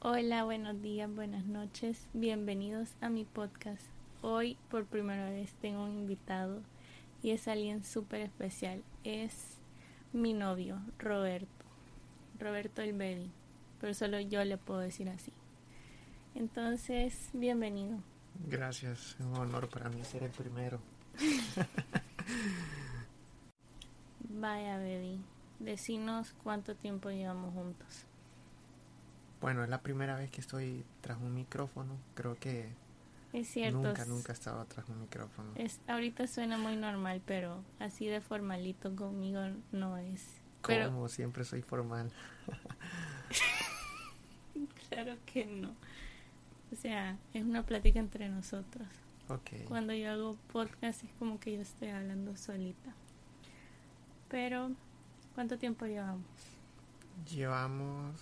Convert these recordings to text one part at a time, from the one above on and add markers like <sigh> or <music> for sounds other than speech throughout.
Hola, buenos días, buenas noches, bienvenidos a mi podcast. Hoy por primera vez tengo un invitado y es alguien súper especial. Es mi novio, Roberto. Roberto el baby, pero solo yo le puedo decir así. Entonces, bienvenido. Gracias, es un honor para mí ser el primero. <laughs> Vaya, baby, decinos cuánto tiempo llevamos juntos. Bueno, es la primera vez que estoy tras un micrófono. Creo que Es cierto. nunca, nunca he estado tras un micrófono. Es, ahorita suena muy normal, pero así de formalito conmigo no es. Pero Como siempre soy formal. <laughs> claro que no. O sea, es una plática entre nosotros. Ok. Cuando yo hago podcast es como que yo estoy hablando solita. Pero, ¿cuánto tiempo llevamos? Llevamos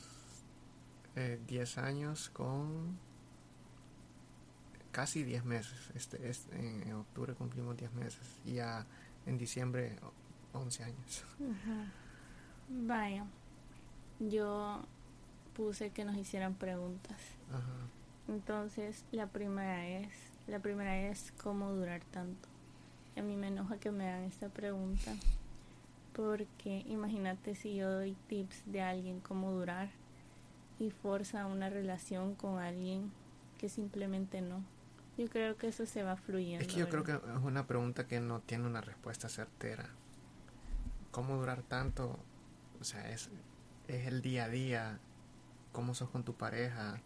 eh, 10 años con casi 10 meses. Este, este- en, en octubre cumplimos 10 meses. Y ya en diciembre o- 11 años. Vaya, yo puse que nos hicieran preguntas. Ajá. Entonces, la primera es, la primera es cómo durar tanto. A mí me enoja que me hagan esta pregunta porque imagínate si yo doy tips de alguien cómo durar y forza una relación con alguien que simplemente no. Yo creo que eso se va fluyendo. Es que yo creo que ¿verdad? es una pregunta que no tiene una respuesta certera. ¿Cómo durar tanto? O sea, es, es el día a día, cómo sos con tu pareja,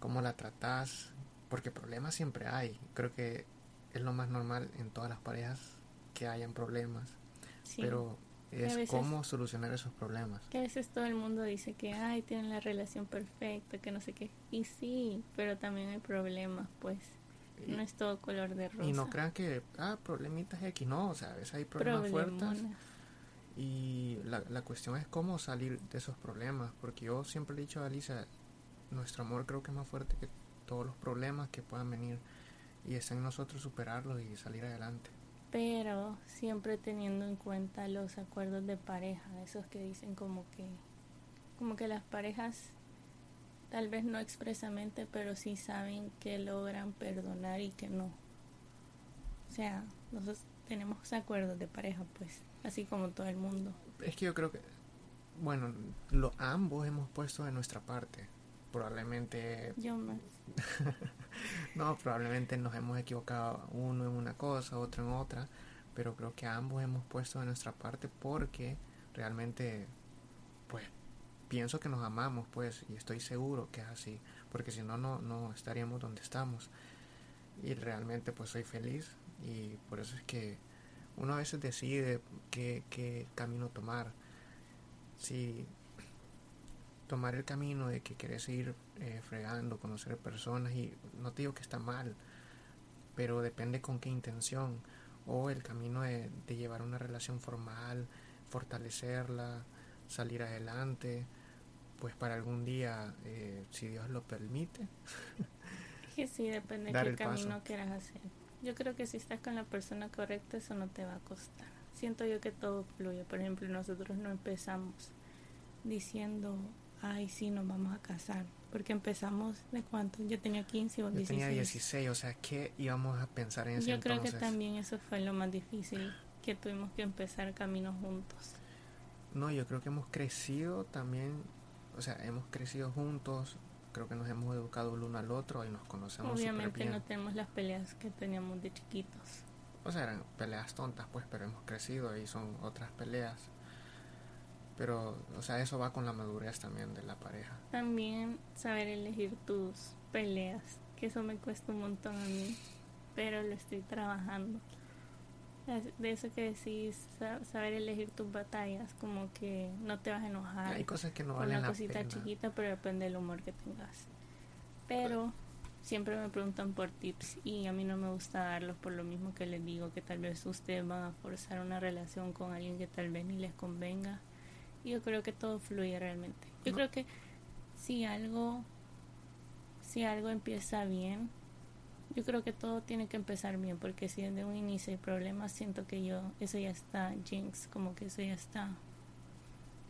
cómo la tratás, porque problemas siempre hay. Creo que es lo más normal en todas las parejas que hayan problemas, Sí. pero es veces- cómo solucionar esos problemas. Que a veces todo el mundo dice que, ay, tienen la relación perfecta, que no sé qué. Y sí, pero también hay problemas, pues. Y, No es todo color de rosa. y no crean que, ah, problemitas X, no, o sea, a veces hay problemas fuertes. Y la, la cuestión es cómo salir de esos problemas, porque yo siempre he dicho a Alicia, nuestro amor creo que es más fuerte que todos los problemas que puedan venir y está en nosotros superarlos y salir adelante. Pero siempre teniendo en cuenta los acuerdos de pareja, esos que dicen como que, como que las parejas, tal vez no expresamente, pero sí saben que logran perdonar y que no. O sea, nosotros tenemos acuerdos de pareja, pues, así como todo el mundo. Es que yo creo que, bueno, lo, ambos hemos puesto de nuestra parte. Probablemente, Yo más. <laughs> no, probablemente nos hemos equivocado uno en una cosa, otro en otra, pero creo que ambos hemos puesto de nuestra parte porque realmente, pues, pienso que nos amamos, pues, y estoy seguro que es así, porque si no, no, no estaríamos donde estamos. Y realmente, pues, soy feliz y por eso es que uno a veces decide qué, qué camino tomar. Si tomar el camino de que querés seguir eh, fregando, conocer personas y no te digo que está mal, pero depende con qué intención o el camino de, de llevar una relación formal, fortalecerla, salir adelante, pues para algún día, eh, si Dios lo permite, Que sí, depende de qué el paso. camino quieras hacer. Yo creo que si estás con la persona correcta, eso no te va a costar. Siento yo que todo fluye. Por ejemplo, nosotros no empezamos diciendo, ay, sí, nos vamos a casar. Porque empezamos de cuánto? Yo tenía 15 o yo 16. tenía 16, o sea, ¿qué íbamos a pensar en ese Yo creo entonces? que también eso fue lo más difícil, que tuvimos que empezar caminos juntos. No, yo creo que hemos crecido también, o sea, hemos crecido juntos, creo que nos hemos educado el uno al otro y nos conocemos Obviamente bien. no tenemos las peleas que teníamos de chiquitos. O sea, eran peleas tontas, pues, pero hemos crecido y son otras peleas. Pero, o sea, eso va con la madurez también de la pareja. También saber elegir tus peleas, que eso me cuesta un montón a mí, pero lo estoy trabajando. De eso que decís, sa- saber elegir tus batallas, como que no te vas a enojar Hay cosas que no valen una la cosita pena. chiquita, pero depende del humor que tengas. Pero siempre me preguntan por tips y a mí no me gusta darlos por lo mismo que les digo, que tal vez ustedes van a forzar una relación con alguien que tal vez ni les convenga. Y yo creo que todo fluye realmente. Yo No. creo que si algo si algo empieza bien, yo creo que todo tiene que empezar bien, porque si desde un inicio hay problemas, siento que yo, eso ya está jinx, como que eso ya está,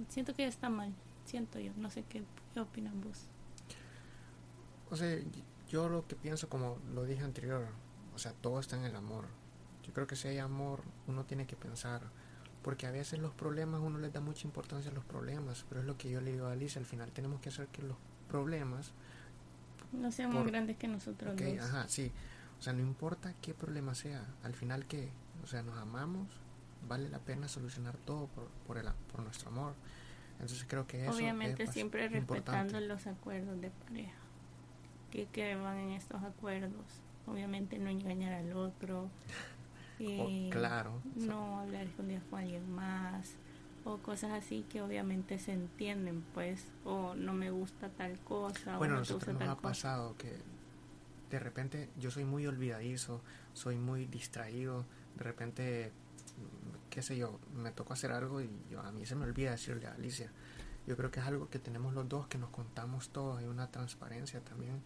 siento que ya está mal, siento yo, no sé qué, qué opinan vos. O sea, yo lo que pienso, como lo dije anterior, o sea, todo está en el amor. Yo creo que si hay amor, uno tiene que pensar. Porque a veces los problemas, uno les da mucha importancia a los problemas. Pero es lo que yo le digo a Alicia, al final tenemos que hacer que los problemas... No sean más grandes que nosotros okay, Ajá, sí. O sea, no importa qué problema sea. Al final que, o sea, nos amamos, vale la pena solucionar todo por, por, el, por nuestro amor. Entonces creo que eso Obviamente siempre respetando los acuerdos de pareja. Que, que van en estos acuerdos. Obviamente no engañar al otro. Eh, claro. No hablar escondidas con alguien más. O cosas así que obviamente se entienden, pues. O no me gusta tal cosa. Bueno, o no nosotros nos ha pasado que de repente yo soy muy olvidadizo, soy muy distraído. De repente qué sé yo, me tocó hacer algo y yo, a mí se me olvida decirle a Alicia. Yo creo que es algo que tenemos los dos, que nos contamos todo, hay una transparencia también.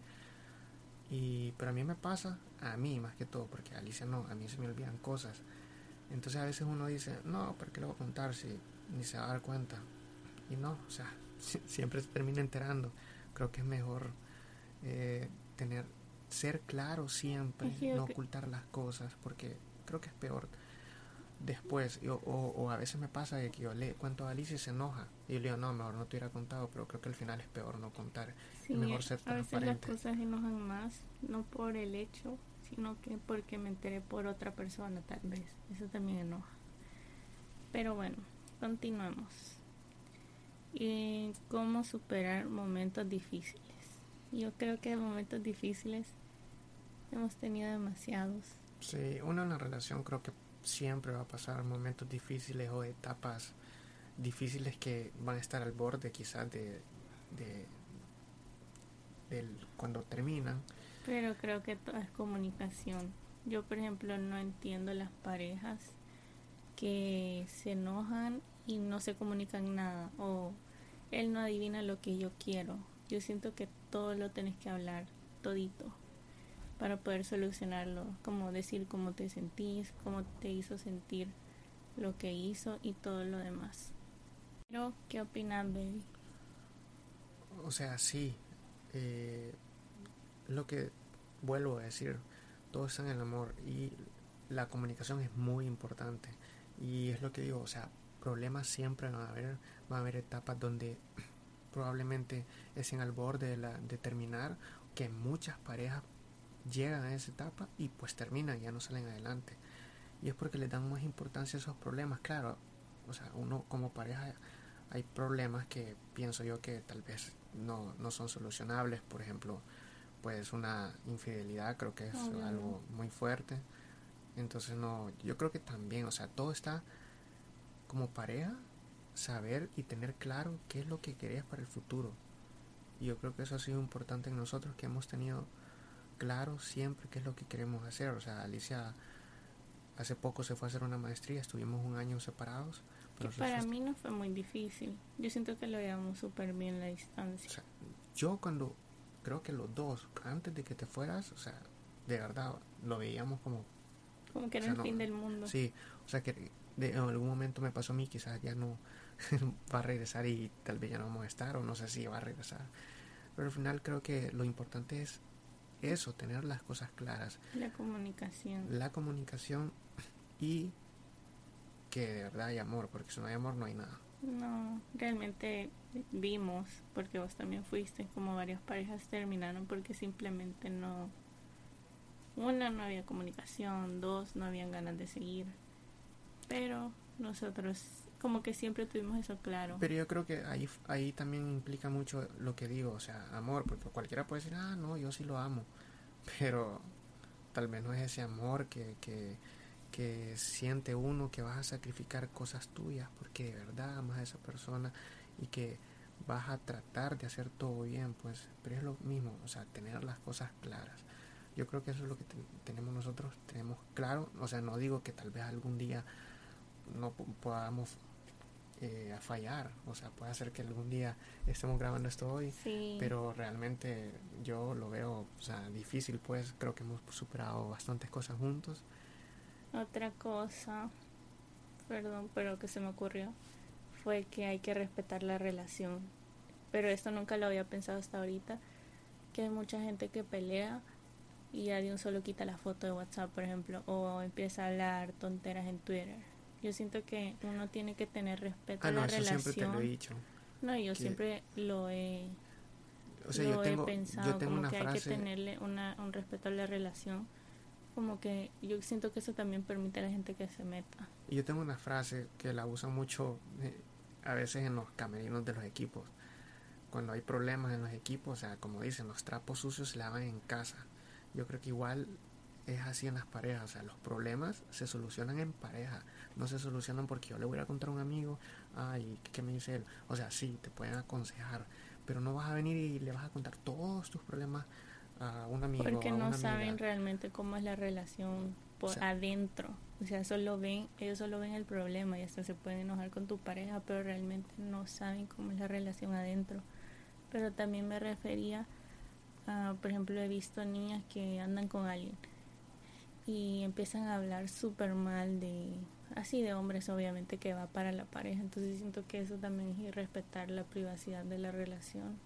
Y, pero a mí me pasa, a mí más que todo, porque a Alicia no, a mí se me olvidan cosas. Entonces a veces uno dice, no, ¿por qué le voy a contar si ni se va a dar cuenta? Y no, o sea, <laughs> siempre se termina enterando. Creo que es mejor eh, tener, ser claro siempre, no ocultar las cosas, porque creo que es peor después, o, o, a veces me pasa de que yo le cuento a Alicia y se enoja. Y yo le digo, no, mejor no te hubiera contado, pero creo que al final es peor no contar. mejor ser a veces las cosas enojan más, no por el hecho, sino que porque me enteré por otra persona, tal vez. Eso también enoja. Pero bueno, continuemos. ¿Y cómo superar momentos difíciles? Yo creo que momentos difíciles hemos tenido demasiados. Sí, una en la relación creo que siempre va a pasar momentos difíciles o etapas difíciles que van a estar al borde quizás de, de cuando terminan. Pero creo que todo es comunicación. Yo, por ejemplo, no entiendo las parejas que se enojan y no se comunican nada o él no adivina lo que yo quiero. Yo siento que todo lo tenés que hablar, todito para poder solucionarlo, como decir cómo te sentís, cómo te hizo sentir lo que hizo y todo lo demás. Pero, ¿qué opinas, baby? O sea, sí, eh, lo que vuelvo a decir, todo está en el amor y la comunicación es muy importante. Y es lo que digo, o sea, problemas siempre van a haber, va a haber etapas donde <clears throat> probablemente es en el borde de, la, de terminar, que muchas parejas llegan a esa etapa y pues terminan, ya no salen adelante. Y es porque le dan más importancia a esos problemas. Claro, o sea, uno como pareja hay problemas que pienso yo que tal vez no, no son solucionables. Por ejemplo, pues una infidelidad creo que es algo muy fuerte. Entonces no, yo creo que también, o sea, todo está como pareja, saber y tener claro qué es lo que querías para el futuro. Y yo creo que eso ha sido importante en nosotros que hemos tenido claro siempre qué es lo que queremos hacer. O sea, Alicia hace poco se fue a hacer una maestría, estuvimos un año separados. Pero para mí no fue muy difícil. Yo siento que lo llevamos súper bien la distancia. yo cuando, creo que los dos, antes de que te fueras, o sea, de verdad, lo veíamos como... Como que era el fin del mundo. Sí, o sea que de, en algún momento me pasó a mí, quizás ya no <laughs> va a regresar y tal vez ya no vamos a estar, o no sé si va a regresar. Pero al final creo que lo importante es eso, tener las cosas claras. La comunicación. La comunicación y que de verdad hay amor, porque si no hay amor no hay nada. No, realmente vimos, porque vos también fuiste, como varias parejas terminaron porque simplemente no... Una, no había comunicación, dos, no habían ganas de seguir. Pero nosotros como que siempre tuvimos eso claro. Pero yo creo que ahí, ahí también implica mucho lo que digo, o sea, amor, porque cualquiera puede decir, ah, no, yo sí lo amo, <laughs> pero tal vez no es ese amor que, que, que siente uno que vas a sacrificar cosas tuyas porque de verdad amas a esa persona y que vas a tratar de hacer todo bien, pues, pero es lo mismo, o sea, tener las cosas claras. Yo creo que eso es lo que tenemos nosotros, tenemos claro, o sea, no digo que tal vez algún día no podamos eh, a fallar. O sea, puede ser que algún día estemos grabando esto hoy, pero realmente yo lo veo o sea, difícil, pues creo que hemos superado bastantes cosas juntos. Otra cosa, perdón, pero que se me ocurrió, fue que hay que respetar la relación. Pero esto nunca lo había pensado hasta ahorita. que hay mucha gente que pelea y un solo quita la foto de WhatsApp, por ejemplo, o empieza a hablar tonteras en Twitter. Yo siento que uno tiene que tener respeto Ah, a no, la eso relación. siempre te lo he dicho. No, yo siempre lo he, O sea, lo yo tengo, he pensado, yo tengo como una que hay que tenerle una, un respeto a la relación. Como que yo siento que eso también permite a la gente que se meta. y yo tengo una frase que la usan mucho eh, a veces en los camerinos de los equipos. Cuando hay problemas en los equipos, o sea, como dicen, los trapos sucios se lavan en casa. Yo creo que igual es así en las parejas, o sea, los problemas se solucionan en pareja, no se solucionan porque yo le voy a contar a un amigo, ay, ¿qué me dice él? O sea, sí, te pueden aconsejar, pero no vas a venir y le vas a contar todos tus problemas a un amigo, Porque a no saben realmente cómo es la relación por O sea- adentro. O sea, solo ven, ellos solo ven el problema y hasta se pueden enojar con tu pareja, pero realmente no saben cómo es la relación adentro. Pero también me refería a, por ejemplo, he visto niñas que andan con alguien y empiezan a hablar súper mal de, así de hombres obviamente que va para la pareja. Entonces siento que eso también es irrespetar la privacidad de la relación.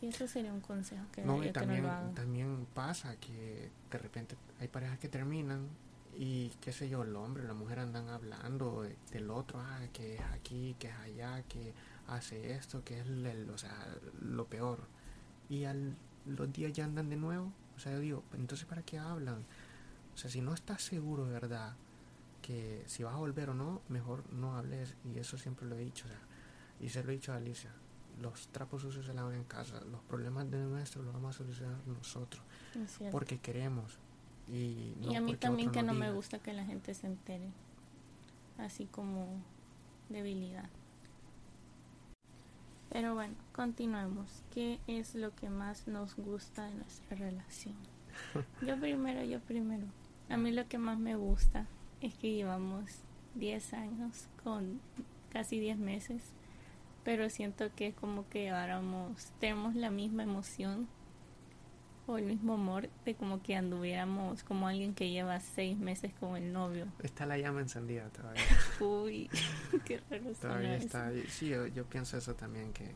Y eso sería un consejo que No, y que también, no lo también pasa que de repente hay parejas que terminan y qué sé yo, el hombre, la mujer andan hablando de- del otro, ah, que es aquí, que es allá, que hace esto, que es el- o sea, lo peor. Y al los días ya andan de nuevo, o sea, yo digo, entonces ¿para qué hablan? O sea, si no estás seguro de verdad que si vas a volver o no, mejor no hables y eso siempre lo he dicho, o sea, y se lo he dicho a Alicia, los trapos sucios se lavan en casa, los problemas de nuestro los vamos a solucionar nosotros, porque queremos. Y, no y a mí también que no me gusta que la gente se entere, así como debilidad. Pero bueno, continuemos. ¿Qué es lo que más nos gusta de nuestra relación? <laughs> Yo primero, yo primero. A mí lo que más me gusta es que llevamos 10 años con casi 10 meses, pero siento que es como que lleváramos, tenemos la misma emoción o el mismo amor de como que anduviéramos como alguien que lleva 6 meses con el novio. Está la llama encendida todavía. <laughs> Uy, <laughs> qué raro todavía eso. está. Sí, yo, yo pienso eso también, que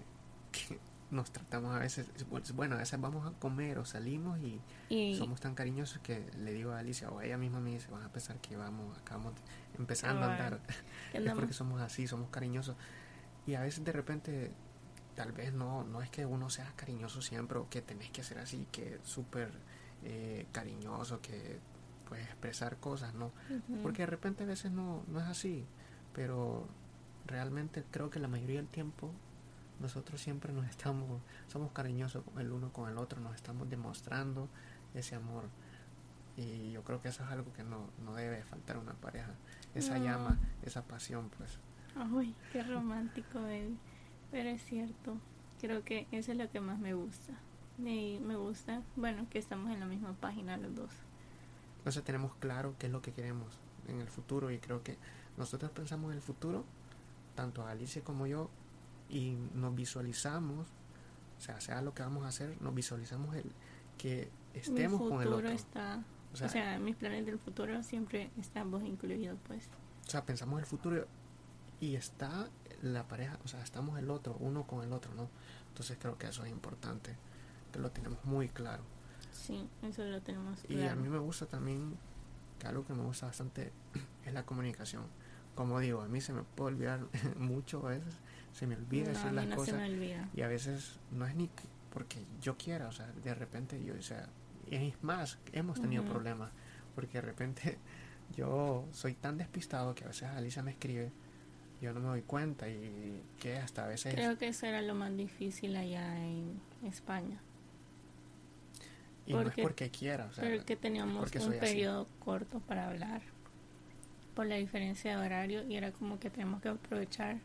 nos tratamos a veces, bueno, a veces vamos a comer o salimos y Y somos tan cariñosos que le digo a Alicia o ella misma me dice, van a pensar que vamos, acabamos empezando a andar. <laughs> es porque somos así, somos cariñosos. Y a veces de repente, tal vez no, no es que uno sea cariñoso siempre o que tenés que ser así, que súper eh, cariñoso, que puedes expresar cosas, ¿no? Porque de repente a veces no, no es así, pero realmente creo que la mayoría del tiempo nosotros siempre nos estamos, somos cariñosos el uno con el otro, nos estamos demostrando ese amor. Y yo creo que eso es algo que no, no debe faltar a una pareja. Esa No. llama, esa pasión, pues. Ay, qué romántico, baby. Pero es cierto. Creo que eso es lo que más me gusta. Me, me gusta, bueno, que estamos en la misma página los dos. Entonces tenemos claro qué es lo que queremos en el futuro y creo que nosotros pensamos en el futuro, tanto Alicia como yo, y nos visualizamos, o sea, sea lo que vamos a hacer, nos visualizamos el que estemos Mi con el otro. está, O sea, o sea, mis planes del futuro siempre estamos incluidos, pues. o sea, pensamos el futuro y está la pareja, o sea, estamos el otro, uno con el otro, ¿no? Entonces creo que eso es importante, que lo tenemos muy claro. Sí, eso lo tenemos Y claro. a mí me gusta también, que algo que me gusta bastante <clears throat> es la comunicación. Como digo, a mí se me puede olvidar <laughs> mucho a veces, se me olvida No, las no cosas y a veces no es ni que- porque yo quiera, o sea, de repente yo, o sea, es más, hemos tenido problemas, porque de repente <laughs> yo soy tan despistado que a veces Alicia me escribe, yo no me doy cuenta y que hasta a veces... Creo que eso era lo más difícil allá en España. y no es porque- quiera, o sea, pero que teníamos un así. periodo corto para hablar por la diferencia de horario y era como que tenemos que aprovechar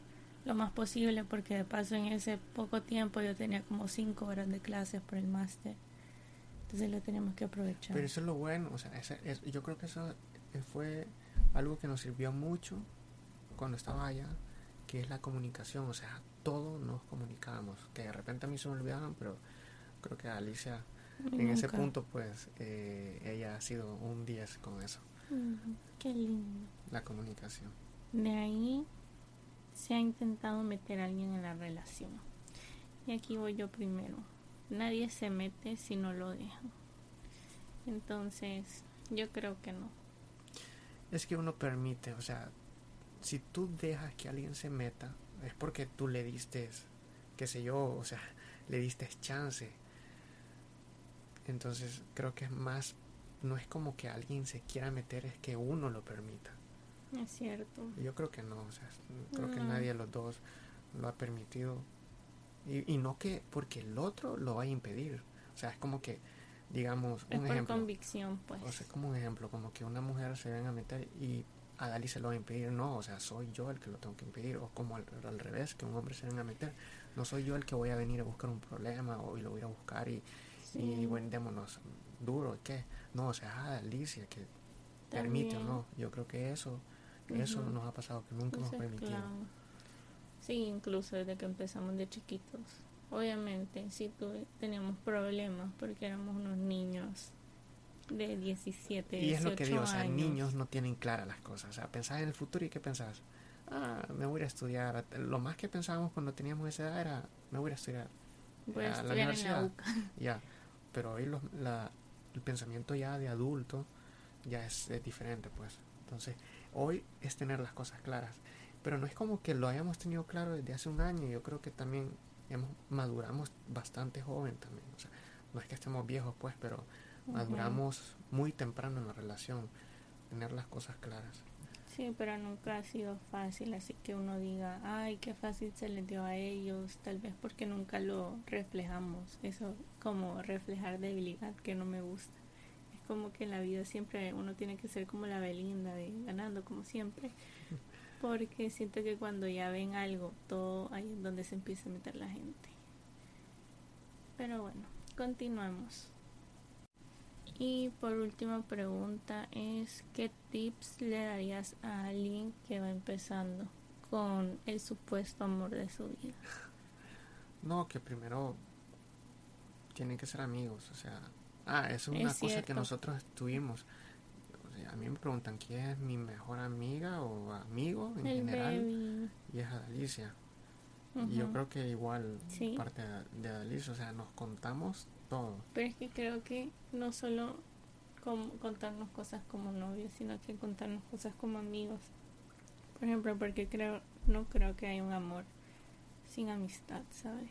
lo más posible porque de paso en ese poco tiempo yo tenía como cinco horas de clases por el máster entonces lo teníamos que aprovechar Pero eso es lo bueno, o sea, ese- es- yo creo que eso fue algo que nos sirvió mucho cuando estaba allá, que es la comunicación, o sea, todo nos comunicábamos, que de repente a mí se me olvidaban, pero creo que Alicia en ese Nunca. punto, pues, eh, ella ha sido un 10 con eso, Ujú, qué lindo la comunicación. de ahí se ha intentado meter a alguien en la relación y aquí voy yo primero nadie se mete si no lo dejan. Entonces, yo creo que no. Es que uno permite, o sea, si tú dejas que alguien se meta, es porque tú le diste, qué sé yo, o sea, <laughs> le diste chance. Entonces, creo que es más, no es como que alguien se quiera meter, es que uno lo permita. Es cierto. Yo creo que no, o sea, creo que nadie de los dos lo ha permitido. Y, y no que porque el otro lo va a impedir. O sea, es como que digamos, es un por ejemplo. convicción, pues. O sea, como un ejemplo, como que una mujer se venga a meter y a Dali se lo va a impedir. No, o sea, soy yo el que lo tengo que impedir. O como al, al revés, que un hombre se venga a meter. No soy yo el que voy a venir a buscar un problema o y lo voy a buscar y, Sí. y bueno, démonos duro. ¿Qué? No, o sea, ah, Alicia, que También. permite o no. Yo creo que eso, eso Ujú. nos ha pasado, que nunca hemos Eso es permitido. Sí, incluso desde que empezamos de chiquitos. Obviamente, sí tuve, teníamos problemas porque éramos unos niños de 17, Y es lo que digo, o 18 sea, años. niños no tienen claras las cosas. O sea, pensás en el futuro y ¿qué pensás? Ah, me voy a estudiar. Lo más que pensábamos cuando teníamos esa edad era, me voy a estudiar. Voy a a la estudiar en la universidad. UCA. <laughs> Ya, pero hoy los- la- el pensamiento ya de adulto ya es, es diferente, pues. Entonces, hoy es tener las cosas claras. Pero no es como que lo hayamos tenido claro desde hace un año. Yo creo que también hemos, maduramos bastante joven también. O sea, no es que estemos viejos, pues, pero maduramos muy temprano en la relación. Tener las cosas claras. Sí, pero nunca ha sido fácil, así que uno diga, ay, qué fácil se les dio a ellos, tal vez porque nunca lo reflejamos, eso como reflejar debilidad que no me gusta. Como que en la vida siempre uno tiene que ser como la Belinda, de ganando como siempre, porque siento que cuando ya ven algo, todo ahí es donde se empieza a meter la gente. Pero bueno, continuamos. Y por última pregunta es, ¿qué tips le darías a alguien que va empezando con el supuesto amor de su vida? No, que primero tienen que ser amigos, o sea, ah, eso es Es una cosa que nosotros tuvimos. O sea, a mí me preguntan quién es mi mejor amiga o amigo en el general baby. y es Adalicia. Y yo creo que igual Sí. parte de, de Adalicia, o sea, nos contamos todo. Pero es que creo que no solo contarnos cosas como novios, sino que contarnos cosas como amigos. Por ejemplo, porque creo no creo que haya un amor sin amistad, ¿sabes?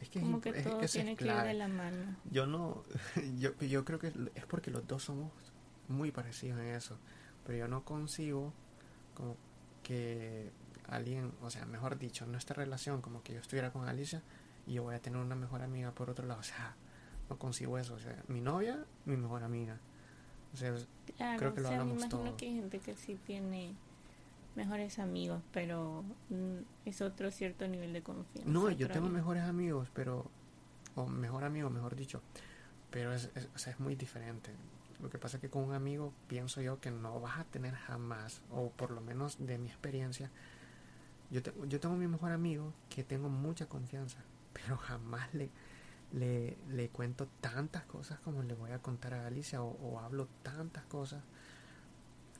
Es que, es Como imp- que es- todo eso es tiene que ir de la mano. Yo no, <laughs> yo, yo creo que es porque los dos somos muy parecidos en eso, pero yo no consigo como que alguien, o sea, mejor dicho, nuestra relación, como que yo estuviera con Alicia y yo voy a tener una mejor amiga por otro lado, o sea, no consigo eso, o sea, mi novia, mi mejor amiga, o sea, Claro, Creo que lo o sea, me hablamos imagino todo. que hay gente que sí tiene mejores amigos, pero mm, es otro cierto nivel de confianza. no, yo tengo mejores amigos, pero, o mejor amigo, mejor dicho, pero es, es- o sea, es muy diferente. Lo que pasa es que con un amigo pienso yo que no vas a tener jamás, o por lo menos de mi experiencia, yo, te- yo tengo mi mejor amigo que tengo mucha confianza, pero jamás le, le, le cuento tantas cosas como le voy a contar a Alicia, o, o hablo tantas cosas,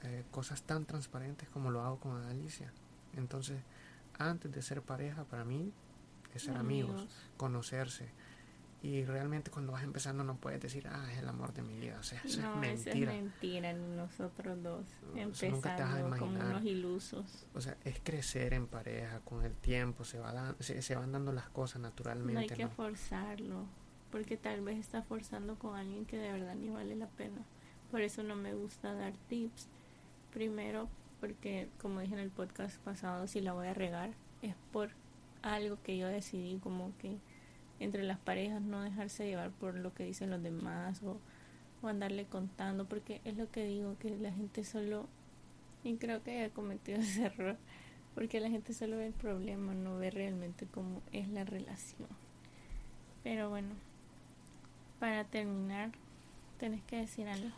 eh, cosas tan transparentes como lo hago con Alicia. Entonces, antes de ser pareja, para mí es ser amigos, conocerse. Y realmente cuando vas empezando no puedes decir, ah, es el amor de mi vida. O sea, eso no, es eso mentira. es mentira, nosotros dos Eso nunca te vas a empezando como unos ilusos. O sea, es crecer en pareja con el tiempo, se, va dan- se, se van dando las cosas No hay naturalmente. que ¿no? forzarlo, porque tal vez está forzando con alguien que de verdad ni vale la pena. Por eso no me gusta dar tips. Primero, porque como dije en el podcast pasado, si la voy a regar, es por algo que yo decidí como que entre las parejas no dejarse llevar por lo que dicen los demás o, andarle contando, porque es lo que digo, que la gente solo, y creo que he cometido <laughs> ese error, porque la gente solo ve el problema, no ve realmente cómo es la relación. Pero bueno, para terminar, tenés que decir algo.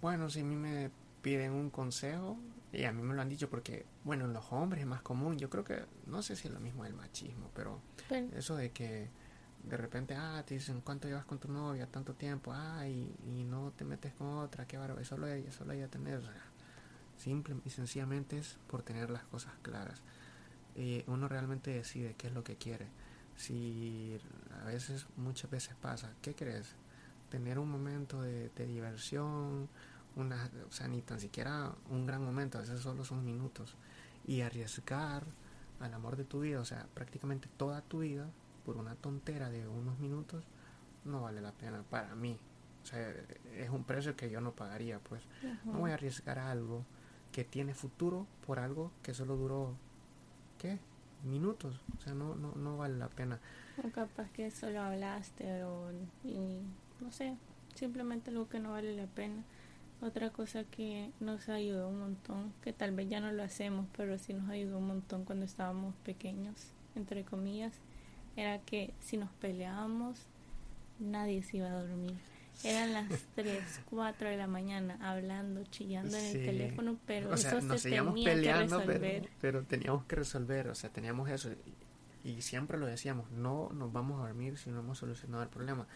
Bueno, si a mí me piden un consejo, y a mí me lo han dicho porque, bueno, en los hombres es más común. Yo creo que, no sé si es lo mismo del machismo, pero eso de que de repente, ah, te dicen cuánto llevas con tu novia, tanto tiempo, ah, y, y no te metes con otra, qué bárbaro, solo ella, solo ella tener, o sea, simple y sencillamente es por tener las cosas claras. Eh, uno realmente decide qué es lo que quiere. si a veces, muchas veces pasa, ¿qué crees? Tener un momento de, de diversión, una, o sea, ni tan siquiera un gran momento, a veces solo son minutos, y arriesgar al amor de tu vida, o sea, prácticamente toda tu vida, por una tontera de unos minutos, no vale la pena para mí. O sea, es un precio que yo no pagaría, pues. No voy a arriesgar algo que tiene futuro por algo que solo duró, ¿qué? Minutos. O sea, no, no, no vale la pena. O capaz que solo hablaste o, y, no sé, simplemente algo que no vale la pena. Otra cosa que nos ayudó un montón, que tal vez ya no lo hacemos, pero sí nos ayudó un montón cuando estábamos pequeños, entre comillas, era que si nos peleábamos, nadie se iba a dormir. Eran las <laughs> 3, 4 de la mañana hablando, chillando en el teléfono, pero eso nos se tenía peleando, que resolver. Pero, teníamos que resolver, o sea, teníamos eso. Y, siempre lo decíamos, no nos vamos a dormir si no hemos solucionado el problema.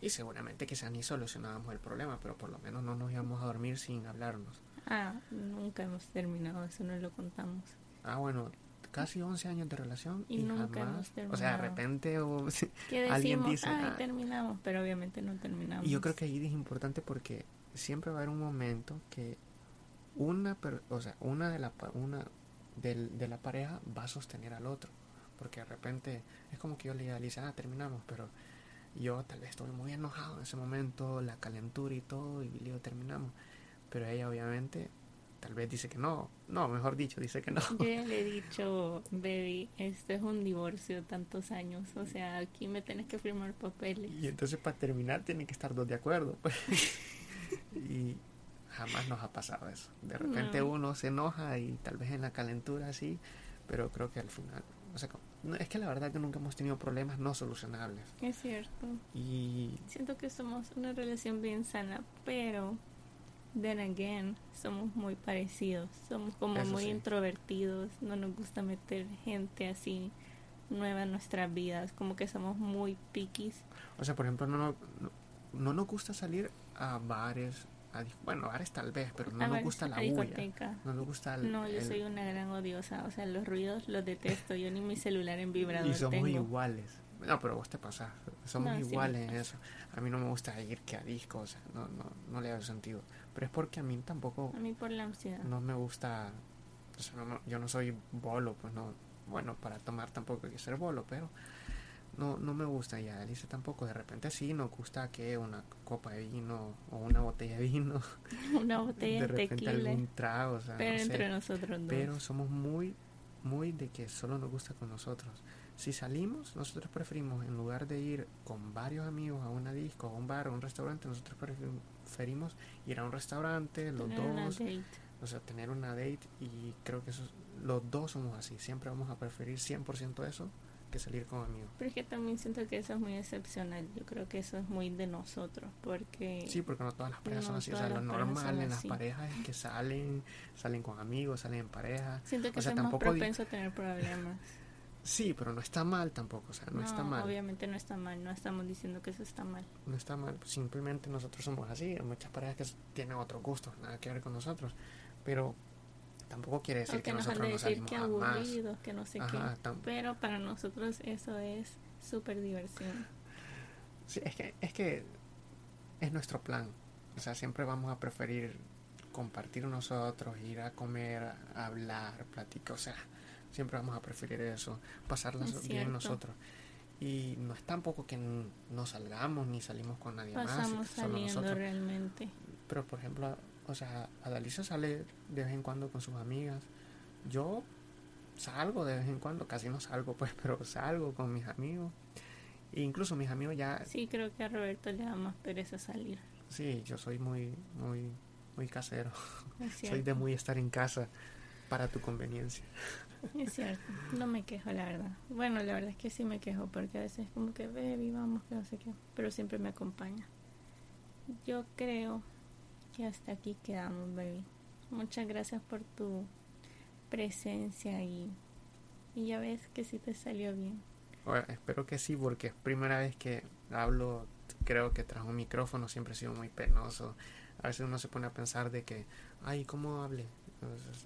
Y seguramente quizás ni solucionábamos el problema, pero por lo menos no nos íbamos a dormir sin hablarnos. Ah, nunca hemos terminado, eso no lo contamos. Ah, bueno, casi 11 años de relación y, nunca jamás, o sea, de repente o, <laughs> alguien dice, ah, terminamos, pero obviamente no terminamos. Y yo creo que ahí es importante porque siempre va a haber un momento que una, o sea, una de la una de la pareja va a sostener al otro, porque de repente es como que yo le dice, ah, terminamos, pero yo tal vez estoy muy enojado en ese momento, la calentura y todo, y le digo, terminamos. Pero ella obviamente tal vez dice que no, no, mejor dicho, dice que no. <laughs> Yo le he <laughs> dicho, baby, esto es un divorcio tantos años, o sea, aquí me tienes que firmar papeles. Y entonces para terminar tienen que estar dos de acuerdo. Pues. <laughs> y jamás nos ha pasado eso. De repente uno se enoja y tal vez en la calentura sí, pero creo que al final, o sea, es que la verdad que nunca hemos tenido problemas no solucionables. Es cierto. Y siento que somos una relación bien sana, pero then again, somos muy parecidos. Somos como muy introvertidos. No nos gusta meter gente así nueva en nuestras vidas. Como que somos muy piquis. O sea, por ejemplo, no, no, no nos gusta salir a bares. Bueno, bares tal vez, pero no nos gusta la bulla. No nos gusta No, yo soy una gran odiosa. O sea, los ruidos los detesto. Yo ni mi celular en vibrador Y somos iguales. No, pero vos te pasás. Somos iguales en eso. A mí no me gusta ir que a discos. O sea, no, no, no le da sentido. Pero es porque a mí tampoco... A mí por la ansiedad. No me gusta... O sea, no, yo no soy bolo, pues no... Bueno, para tomar tampoco hay que ser bolo, pero... No, no me gusta ya, Alice tampoco. De repente sí, nos gusta que una copa de vino o una botella de vino. <laughs> una botella de, repente tequila. algún trago, o sea, Pero entre nosotros dos. Pero somos muy, muy de que solo nos gusta con nosotros. Si salimos, nosotros preferimos, en lugar de ir con varios amigos a una disco, a un bar o un restaurante, nosotros preferimos ir a un restaurante, los dos, o sea, tener una date y creo que eso, los dos somos así, siempre vamos a preferir 100% eso que salir con amigos. Pero es que también siento que eso es muy excepcional, yo creo que eso es muy de nosotros, porque... Sí, porque no todas las parejas son así, o sea, lo normal en las parejas es que salen, salen con amigos, salen en pareja. Siento que o sea, tampoco propenso a tener problemas. <laughs> Sí, pero no está mal tampoco, o sea, no, está mal. Obviamente no está mal, no estamos diciendo que eso está mal. No está mal, simplemente nosotros somos así, hay muchas parejas que tienen otro gusto, nada que ver con nosotros, pero tampoco quiere decir que, nosotros no salimos que aburridos, que no sé qué, pero para nosotros eso es súper diversión. Sí, es que, es que es nuestro plan, o sea, siempre vamos a preferir compartir nosotros, ir a comer, hablar, platicar, o sea Siempre vamos a preferir eso, pasarlas bien nosotros. Y no es tampoco que no salgamos ni salimos con nadie Pasamos más. saliendo realmente. Pero por ejemplo, o sea, Adalisa sale de vez en cuando con sus amigas. Yo salgo de vez en cuando, casi no salgo pues, <laughs> pero salgo con mis amigos. E incluso mis amigos ya... Sí, creo que a Roberto le da más pereza salir. Sí, yo soy muy, muy, muy casero. <laughs> soy de muy estar en casa para tu conveniencia. Es <laughs> cierto, no me quejo, la verdad. Bueno, la verdad es que sí me quejo porque a veces como que, baby, vamos, que no sé qué, pero siempre me acompaña. Yo creo que hasta aquí quedamos, baby. Muchas gracias por tu presencia y, y ya ves que sí te salió bien. Bueno, espero que sí, porque es primera vez que hablo, creo que tras un micrófono siempre he sido muy penoso. A veces uno se pone a pensar de que, ay, ¿cómo hable?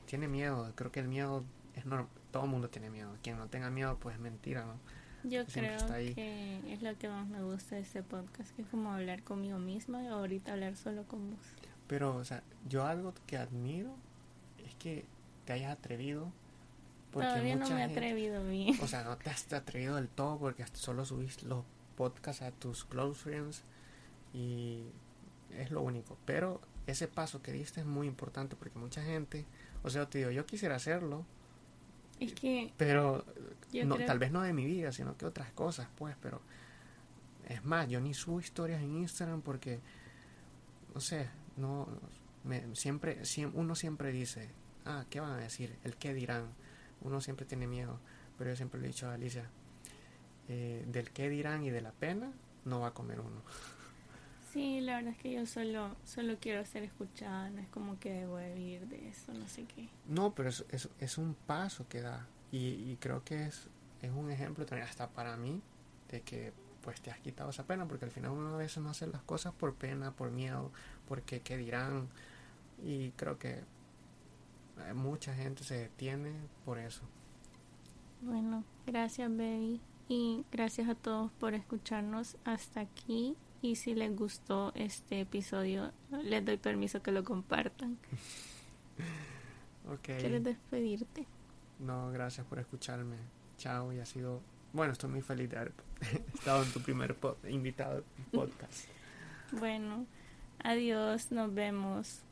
Tiene miedo, creo que el miedo es todo el mundo tiene miedo. Quien no tenga miedo, pues es mentira, ¿no? Yo creo que es lo que más me gusta de este podcast, que es como hablar conmigo misma y ahorita hablar solo con vos. Pero, o sea, yo algo que admiro es que te hayas atrevido. Porque Todavía no me he atrevido bien. O sea, no te has atrevido del todo porque solo subís los podcasts a tus close friends y es lo único. Pero ese paso que diste es muy importante porque mucha gente, o sea, te digo, yo quisiera hacerlo. Es que... Pero no, tal vez no de mi vida, sino que otras cosas, pues, pero... Es más, yo ni subo historias en Instagram porque, no sé, no, me, siempre, siempre, uno siempre dice, ah, ¿qué van a decir? El qué dirán. Uno siempre tiene miedo, pero yo siempre le he dicho a Alicia, eh, del qué dirán y de la pena no va a comer uno. Sí, la verdad es que yo solo, solo quiero ser escuchada, no es como que debo vivir de eso, no sé qué. No, pero es, es, es un paso que da y, creo que es, es un ejemplo también hasta para mí de que pues te has quitado esa pena porque al final uno a veces no hace las cosas por pena, por miedo, porque qué dirán y creo que mucha gente se detiene por eso. Bueno, gracias baby y gracias a todos por escucharnos hasta aquí y si les gustó este episodio les doy permiso que lo compartan. <laughs> okay. ¿Quieres despedirte? No, gracias por escucharme. Chao y ha sido bueno, estoy muy feliz de haber <laughs> estado en tu primer invitado podcast. Bueno, adiós, nos vemos.